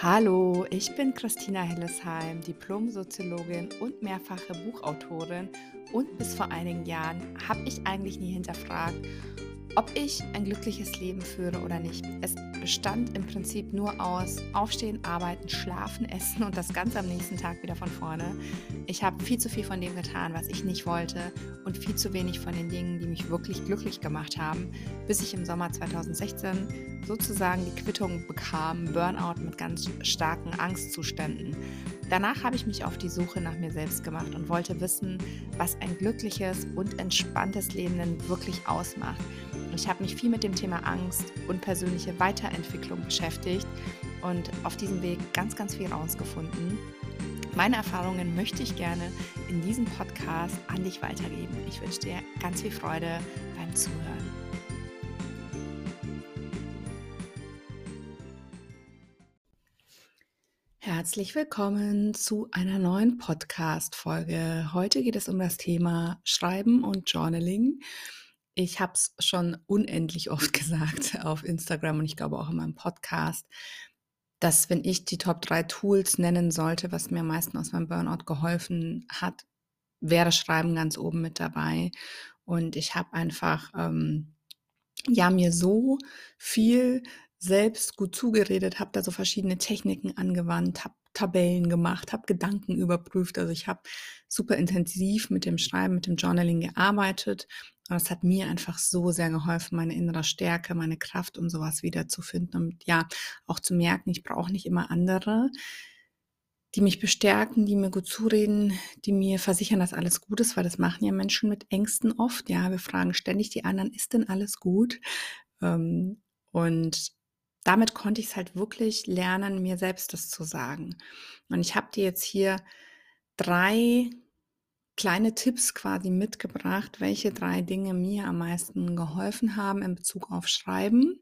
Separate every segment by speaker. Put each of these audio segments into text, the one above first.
Speaker 1: Hallo, ich bin Christina Hillesheim, Diplom-Soziologin und mehrfache Buchautorin. Und bis vor einigen Jahren habe ich eigentlich nie hinterfragt, ob ich ein glückliches Leben führe oder nicht. Es bestand im Prinzip nur aus Aufstehen, Arbeiten, Schlafen, Essen und das Ganze am nächsten Tag wieder von vorne. Ich habe viel zu viel von dem getan, was ich nicht wollte und viel zu wenig von den Dingen, die mich wirklich glücklich gemacht haben, bis ich im Sommer 2016 sozusagen die Quittung bekam, Burnout mit ganz starken Angstzuständen. Danach habe ich mich auf die Suche nach mir selbst gemacht und wollte wissen, was ein glückliches und entspanntes Leben denn wirklich ausmacht. Ich habe mich viel mit dem Thema Angst und persönliche Weiterentwicklung beschäftigt und auf diesem Weg ganz, ganz viel rausgefunden. Meine Erfahrungen möchte ich gerne in diesem Podcast an dich weitergeben. Ich wünsche dir ganz viel Freude beim Zuhören. Herzlich willkommen zu einer neuen Podcast-Folge. Heute geht es um das Thema Schreiben und Journaling. Ich habe es schon unendlich oft gesagt auf Instagram und ich glaube auch in meinem Podcast, dass wenn ich die Top 3 Tools nennen sollte, was mir am meisten aus meinem Burnout geholfen hat, wäre Schreiben ganz oben mit dabei. Und ich habe einfach, ähm, ja, mir so viel selbst gut zugeredet, habe da so verschiedene Techniken angewandt, habe Tabellen gemacht, habe Gedanken überprüft. Also ich habe super intensiv mit dem Schreiben, mit dem Journaling gearbeitet und es hat mir einfach so sehr geholfen, meine innere Stärke, meine Kraft und sowas wiederzufinden. Und ja, auch zu merken, ich brauche nicht immer andere, die mich bestärken, die mir gut zureden, die mir versichern, dass alles gut ist, weil das machen ja Menschen mit Ängsten oft. Ja, wir fragen ständig die anderen, ist denn alles gut? Ähm, und damit konnte ich es halt wirklich lernen, mir selbst das zu sagen. Und ich habe dir jetzt hier drei kleine Tipps quasi mitgebracht, welche drei Dinge mir am meisten geholfen haben in Bezug auf Schreiben.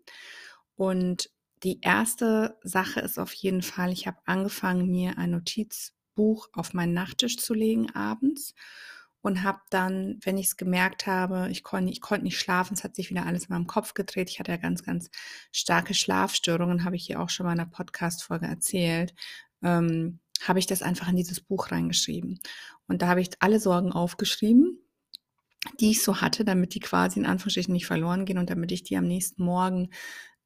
Speaker 1: Und die erste Sache ist auf jeden Fall, ich habe angefangen, mir ein Notizbuch auf meinen Nachttisch zu legen abends und habe dann, wenn ich es gemerkt habe, ich konnte ich konnt nicht schlafen, es hat sich wieder alles in meinem Kopf gedreht. Ich hatte ja ganz, ganz starke Schlafstörungen, habe ich hier auch schon mal in einer Podcast-Folge erzählt. Ähm, habe ich das einfach in dieses Buch reingeschrieben. Und da habe ich alle Sorgen aufgeschrieben, die ich so hatte, damit die quasi in Anführungsstrichen nicht verloren gehen und damit ich die am nächsten Morgen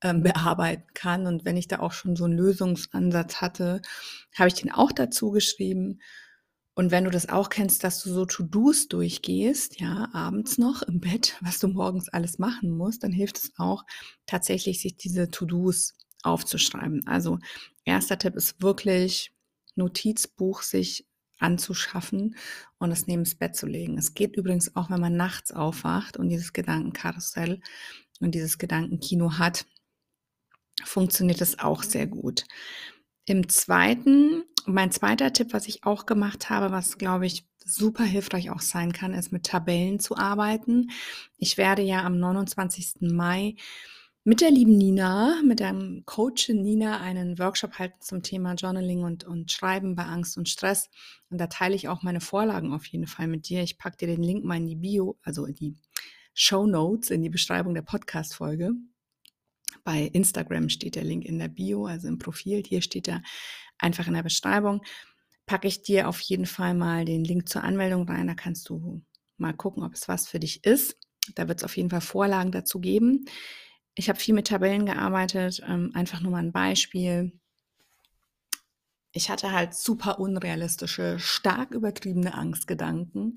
Speaker 1: ähm, bearbeiten kann. Und wenn ich da auch schon so einen Lösungsansatz hatte, habe ich den auch dazu geschrieben. Und wenn du das auch kennst, dass du so To-Dos durchgehst, ja, abends noch im Bett, was du morgens alles machen musst, dann hilft es auch tatsächlich, sich diese To-Dos aufzuschreiben. Also erster Tipp ist wirklich Notizbuch sich anzuschaffen und es neben das Bett zu legen. Es geht übrigens auch, wenn man nachts aufwacht und dieses Gedankenkarussell und dieses Gedankenkino hat, funktioniert es auch sehr gut. Im zweiten, mein zweiter Tipp, was ich auch gemacht habe, was glaube ich super hilfreich auch sein kann, ist mit Tabellen zu arbeiten. Ich werde ja am 29. Mai mit der lieben Nina, mit dem Coach Nina, einen Workshop halten zum Thema Journaling und, und Schreiben bei Angst und Stress. Und da teile ich auch meine Vorlagen auf jeden Fall mit dir. Ich packe dir den Link mal in die Bio, also in die Show Notes, in die Beschreibung der Podcast-Folge. Bei Instagram steht der Link in der Bio, also im Profil. Hier steht er einfach in der Beschreibung. Packe ich dir auf jeden Fall mal den Link zur Anmeldung rein. Da kannst du mal gucken, ob es was für dich ist. Da wird es auf jeden Fall Vorlagen dazu geben. Ich habe viel mit Tabellen gearbeitet, ähm, einfach nur mal ein Beispiel. Ich hatte halt super unrealistische, stark übertriebene Angstgedanken.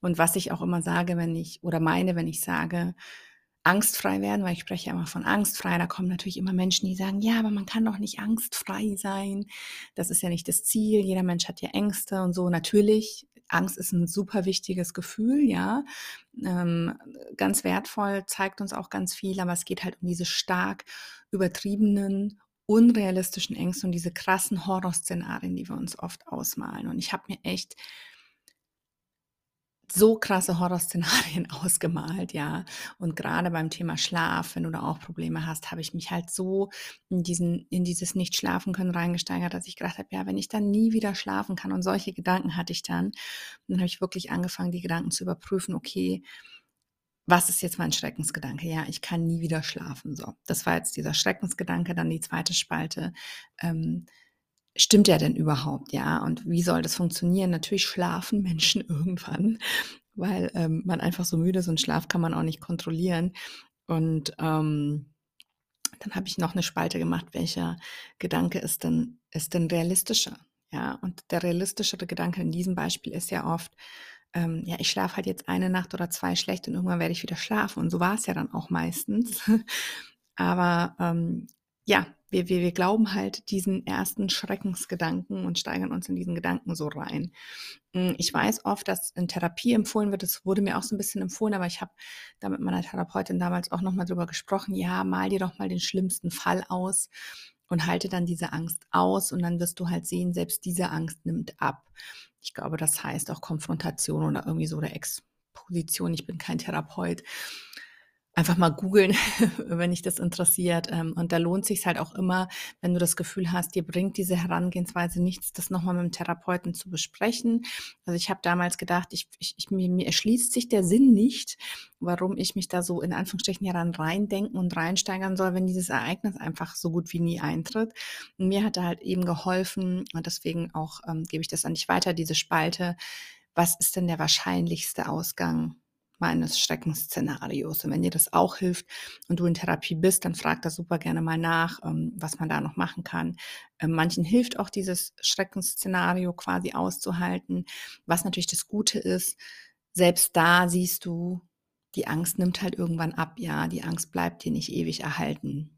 Speaker 1: Und was ich auch immer sage, wenn ich, oder meine, wenn ich sage, angstfrei werden, weil ich spreche ja immer von angstfrei, da kommen natürlich immer Menschen, die sagen, ja, aber man kann doch nicht angstfrei sein. Das ist ja nicht das Ziel. Jeder Mensch hat ja Ängste und so. Natürlich Angst ist ein super wichtiges Gefühl, ja, ähm, ganz wertvoll, zeigt uns auch ganz viel, aber es geht halt um diese stark übertriebenen, unrealistischen Ängste und diese krassen Horrorszenarien, die wir uns oft ausmalen. Und ich habe mir echt so krasse Horrorszenarien ausgemalt, ja. Und gerade beim Thema Schlaf, wenn du da auch Probleme hast, habe ich mich halt so in diesen, in dieses Nicht-Schlafen können reingesteigert, dass ich gedacht habe, ja, wenn ich dann nie wieder schlafen kann und solche Gedanken hatte ich dann, dann habe ich wirklich angefangen, die Gedanken zu überprüfen, okay, was ist jetzt mein Schreckensgedanke? Ja, ich kann nie wieder schlafen. So, das war jetzt dieser Schreckensgedanke, dann die zweite Spalte. Ähm, stimmt der denn überhaupt, ja? Und wie soll das funktionieren? Natürlich schlafen Menschen irgendwann, weil ähm, man einfach so müde ist und Schlaf kann man auch nicht kontrollieren. Und ähm, dann habe ich noch eine Spalte gemacht, welcher Gedanke ist denn, ist denn realistischer? Ja, und der realistischere Gedanke in diesem Beispiel ist ja oft, ähm, ja, ich schlafe halt jetzt eine Nacht oder zwei schlecht und irgendwann werde ich wieder schlafen. Und so war es ja dann auch meistens. Aber ähm, ja, wir, wir, wir glauben halt diesen ersten Schreckensgedanken und steigern uns in diesen Gedanken so rein. Hm, ich weiß oft, dass in Therapie empfohlen wird, das wurde mir auch so ein bisschen empfohlen, aber ich habe da mit meiner Therapeutin damals auch nochmal drüber gesprochen, ja, mal dir doch mal den schlimmsten Fall aus und halte dann diese Angst aus und dann wirst du halt sehen, selbst diese Angst nimmt ab. Ich glaube, das heißt auch Konfrontation oder irgendwie so oder Exposition. Ich bin kein Therapeut einfach mal googeln, wenn dich das interessiert. Ähm, und da lohnt sich halt auch immer, wenn du das Gefühl hast, dir bringt diese Herangehensweise nichts, das nochmal mit dem Therapeuten zu besprechen. Also ich habe damals gedacht, ich, ich, ich, mir, mir erschließt sich der Sinn nicht, warum ich mich da so in Anführungsstrichen dann reindenken und reinsteigern soll, wenn dieses Ereignis einfach so gut wie nie eintritt. Und mir hat da halt eben geholfen und deswegen auch ähm, gebe ich das an dich weiter, diese Spalte. Was ist denn der wahrscheinlichste Ausgang meines Schreckensszenarios. Und wenn dir das auch hilft und du in Therapie bist, dann frag da super gerne mal nach, ähm, was man da noch machen kann. Ähm, manchen hilft auch dieses Schreckensszenario quasi auszuhalten. Was natürlich das Gute ist, selbst da siehst du, die Angst nimmt halt irgendwann ab. Ja, die Angst bleibt dir nicht ewig erhalten.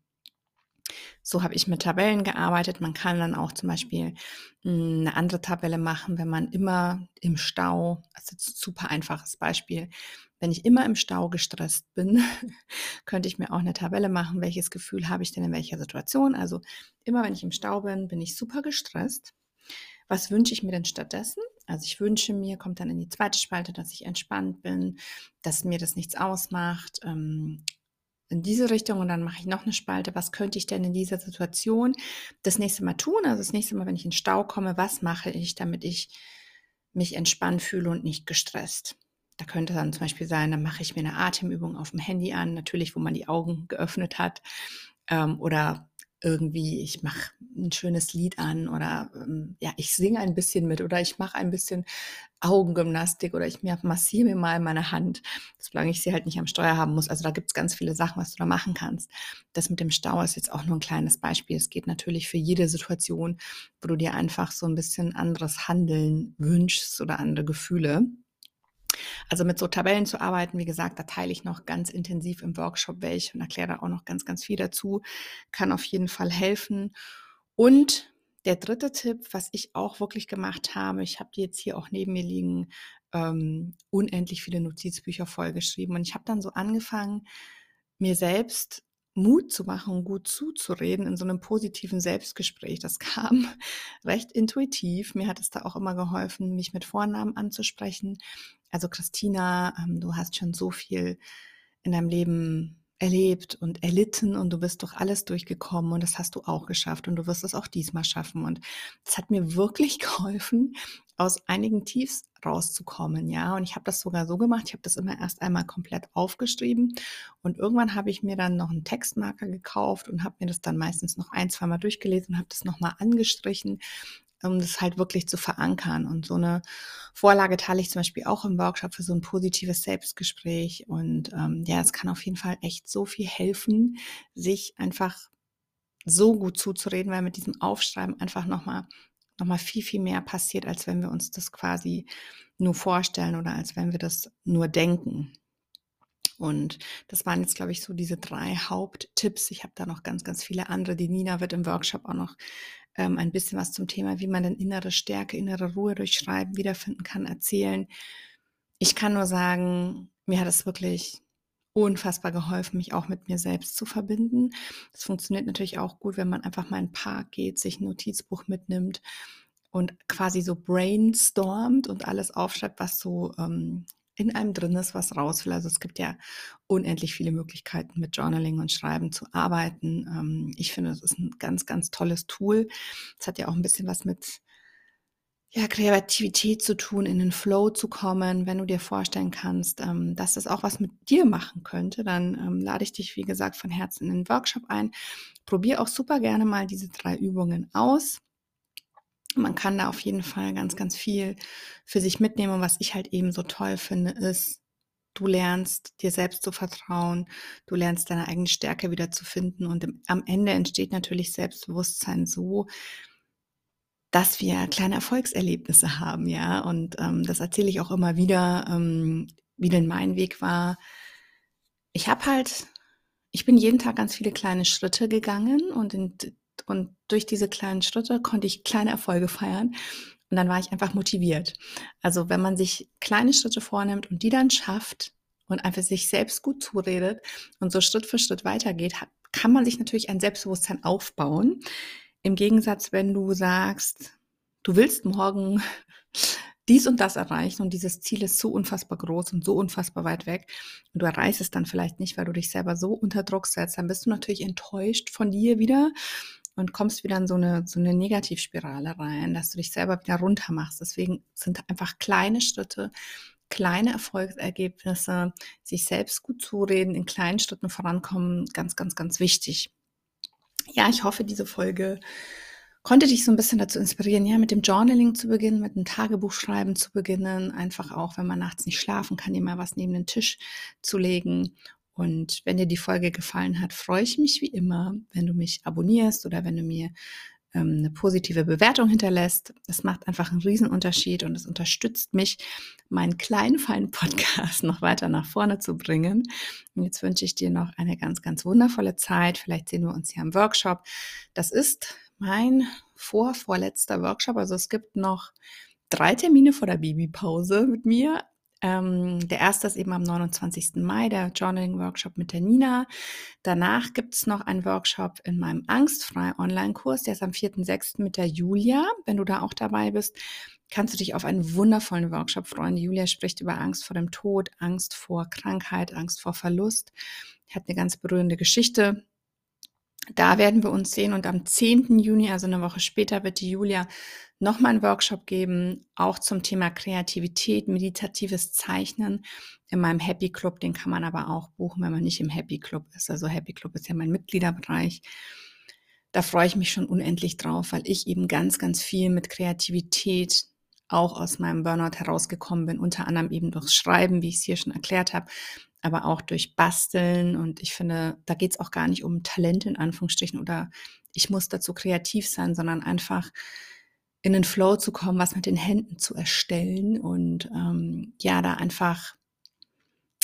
Speaker 1: So habe ich mit Tabellen gearbeitet. Man kann dann auch zum Beispiel hm, eine andere Tabelle machen, wenn man immer im Stau, also super einfaches Beispiel, wenn ich immer im Stau gestresst bin, könnte ich mir auch eine Tabelle machen, welches Gefühl habe ich denn in welcher Situation. Also immer wenn ich im Stau bin, bin ich super gestresst. Was wünsche ich mir denn stattdessen? Also ich wünsche mir, kommt dann in die zweite Spalte, dass ich entspannt bin, dass mir das nichts ausmacht. Ähm, in diese Richtung und dann mache ich noch eine Spalte. Was könnte ich denn in dieser Situation das nächste Mal tun? Also das nächste Mal, wenn ich in Stau komme, was mache ich, damit ich mich entspannt fühle und nicht gestresst? Da könnte dann zum Beispiel sein, dann mache ich mir eine Atemübung auf dem Handy an, natürlich, wo man die Augen geöffnet hat. Ähm, oder irgendwie, ich mache ein schönes Lied an oder ähm, ja, ich singe ein bisschen mit oder ich mache ein bisschen Augengymnastik oder ich massiere mir mal meine Hand, solange ich sie halt nicht am Steuer haben muss. Also da gibt es ganz viele Sachen, was du da machen kannst. Das mit dem Stau ist jetzt auch nur ein kleines Beispiel. Es geht natürlich für jede Situation, wo du dir einfach so ein bisschen anderes Handeln wünschst oder andere Gefühle. Also mit so Tabellen zu arbeiten, wie gesagt, da teile ich noch ganz intensiv im Workshop welche und erkläre da auch noch ganz, ganz viel dazu. Kann auf jeden Fall helfen. Und der dritte Tipp, was ich auch wirklich gemacht habe, ich habe die jetzt hier auch neben mir liegen, ähm, unendlich viele Notizbücher vollgeschrieben. Und ich habe dann so angefangen, mir selbst Mut zu machen gut zuzureden in so einem positiven Selbstgespräch. Das kam recht intuitiv. Mir hat es da auch immer geholfen, mich mit Vornamen anzusprechen. Also Christina, ähm, du hast schon so viel in deinem Leben erlebt und erlitten und du bist doch alles durchgekommen und das hast du auch geschafft und du wirst es auch diesmal schaffen. Und es hat mir wirklich geholfen, aus einigen Tiefs rauszukommen, ja. Und ich habe das sogar so gemacht, ich habe das immer erst einmal komplett aufgeschrieben und irgendwann habe ich mir dann noch einen Textmarker gekauft und habe mir das dann meistens noch ein, zweimal durchgelesen und habe das nochmal angestrichen um das halt wirklich zu verankern. Und so eine Vorlage teile ich zum Beispiel auch im Workshop für so ein positives Selbstgespräch. Und ähm, ja, es kann auf jeden Fall echt so viel helfen, sich einfach so gut zuzureden, weil mit diesem Aufschreiben einfach nochmal noch mal viel, viel mehr passiert, als wenn wir uns das quasi nur vorstellen oder als wenn wir das nur denken. Und das waren jetzt, glaube ich, so diese drei Haupttipps. Ich habe da noch ganz, ganz viele andere. Die Nina wird im Workshop auch noch ähm, ein bisschen was zum Thema, wie man denn innere Stärke, innere Ruhe durch Schreiben wiederfinden kann, erzählen. Ich kann nur sagen, mir hat es wirklich unfassbar geholfen, mich auch mit mir selbst zu verbinden. Das funktioniert natürlich auch gut, wenn man einfach mal in den Park geht, sich ein Notizbuch mitnimmt und quasi so brainstormt und alles aufschreibt, was so ähm, in einem drin ist, was raus will. Also es gibt ja unendlich viele Möglichkeiten mit Journaling und Schreiben zu arbeiten. Ähm, ich finde, das ist ein ganz, ganz tolles Tool. Es hat ja auch ein bisschen was mit ja, Kreativität zu tun, in den Flow zu kommen. Wenn du dir vorstellen kannst, ähm, dass das auch was mit dir machen könnte, dann ähm, lade ich dich, wie gesagt, von Herzen in den Workshop ein. Probier auch super gerne mal diese drei Übungen aus. Man kann da auf jeden Fall ganz, ganz viel für sich mitnehmen. Und was ich halt eben so toll finde, ist, du lernst dir selbst zu vertrauen, du lernst deine eigene Stärke wieder zu finden. Und im, am Ende entsteht natürlich Selbstbewusstsein so, dass wir kleine Erfolgserlebnisse haben, ja. Und ähm, das erzähle ich auch immer wieder, ähm, wie denn mein Weg war. Ich habe halt, ich bin jeden Tag ganz viele kleine Schritte gegangen und in, und durch diese kleinen Schritte konnte ich kleine Erfolge feiern. Und dann war ich einfach motiviert. Also wenn man sich kleine Schritte vornimmt und die dann schafft und einfach sich selbst gut zuredet und so Schritt für Schritt weitergeht, kann man sich natürlich ein Selbstbewusstsein aufbauen. Im Gegensatz, wenn du sagst, du willst morgen dies und das erreichen und dieses Ziel ist so unfassbar groß und so unfassbar weit weg und du erreichst es dann vielleicht nicht, weil du dich selber so unter Druck setzt, dann bist du natürlich enttäuscht von dir wieder und kommst wieder in so eine, so eine Negativspirale rein, dass du dich selber wieder runter machst. Deswegen sind einfach kleine Schritte, kleine Erfolgsergebnisse, sich selbst gut zureden, in kleinen Schritten vorankommen, ganz, ganz, ganz wichtig. Ja, ich hoffe, diese Folge konnte dich so ein bisschen dazu inspirieren, ja, mit dem Journaling zu beginnen, mit dem Tagebuchschreiben zu beginnen, einfach auch, wenn man nachts nicht schlafen kann, dir mal was neben den Tisch zu legen und wenn dir die Folge gefallen hat, freue ich mich wie immer, wenn du mich abonnierst oder wenn du mir ähm, eine positive Bewertung hinterlässt. Das macht einfach einen Riesenunterschied und es unterstützt mich, meinen kleinen, feinen Podcast noch weiter nach vorne zu bringen. Und jetzt wünsche ich dir noch eine ganz, ganz wundervolle Zeit. Vielleicht sehen wir uns ja im Workshop. Das ist mein vorvorletzter Workshop. Also es gibt noch drei Termine vor der Babypause mit mir. Ähm, der erste ist eben am 29. Mai, der Journaling-Workshop mit der Nina. Danach gibt es noch einen Workshop in meinem Angstfrei Online-Kurs, der ist am 4.6. mit der Julia. Wenn du da auch dabei bist, kannst du dich auf einen wundervollen Workshop freuen. Julia spricht über Angst vor dem Tod, Angst vor Krankheit, Angst vor Verlust. Hat eine ganz berührende Geschichte da werden wir uns sehen und am 10. Juni, also eine Woche später, wird die Julia nochmal einen Workshop geben, auch zum Thema Kreativität, meditatives Zeichnen in meinem Happy Club. Den kann man aber auch buchen, wenn man nicht im Happy Club ist. Also Happy Club ist ja mein Mitgliederbereich. Da freue ich mich schon unendlich drauf, weil ich eben ganz, ganz viel mit Kreativität auch aus meinem Burnout herausgekommen bin, unter anderem eben durchs Schreiben, wie ich es hier schon erklärt habe, aber auch durch Basteln. Und ich finde, da geht es auch gar nicht um Talent in Anführungsstrichen oder ich muss dazu kreativ sein, sondern einfach in den Flow zu kommen, was mit den Händen zu erstellen und ähm, ja, da einfach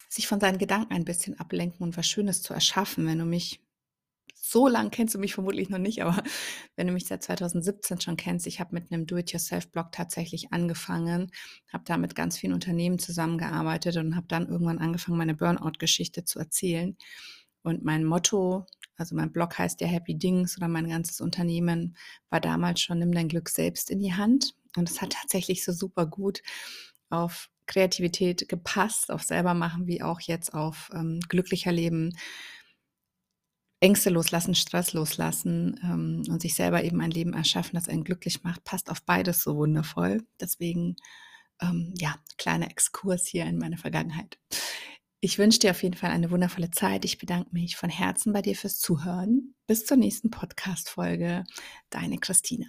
Speaker 1: sich von seinen Gedanken ein bisschen ablenken und was Schönes zu erschaffen. Wenn du mich so lang kennst du mich vermutlich noch nicht, aber wenn du mich seit 2017 schon kennst, ich habe mit einem Do-it-yourself-Blog tatsächlich angefangen, habe da mit ganz vielen Unternehmen zusammengearbeitet und habe dann irgendwann angefangen, meine Burnout-Geschichte zu erzählen. Und mein Motto, also mein Blog heißt ja Happy Dings oder mein ganzes Unternehmen war damals schon, nimm dein Glück selbst in die Hand. Und es hat tatsächlich so super gut auf Kreativität gepasst, auf selber machen, wie auch jetzt auf ähm, glücklicher Leben Ängste loslassen, Stress loslassen ähm, und sich selber eben ein Leben erschaffen, das einen glücklich macht, passt auf beides so wundervoll. Deswegen, ähm, ja, kleiner Exkurs hier in meine Vergangenheit. Ich wünsche dir auf jeden Fall eine wundervolle Zeit. Ich bedanke mich von Herzen bei dir fürs Zuhören. Bis zur nächsten Podcast-Folge. Deine Christina.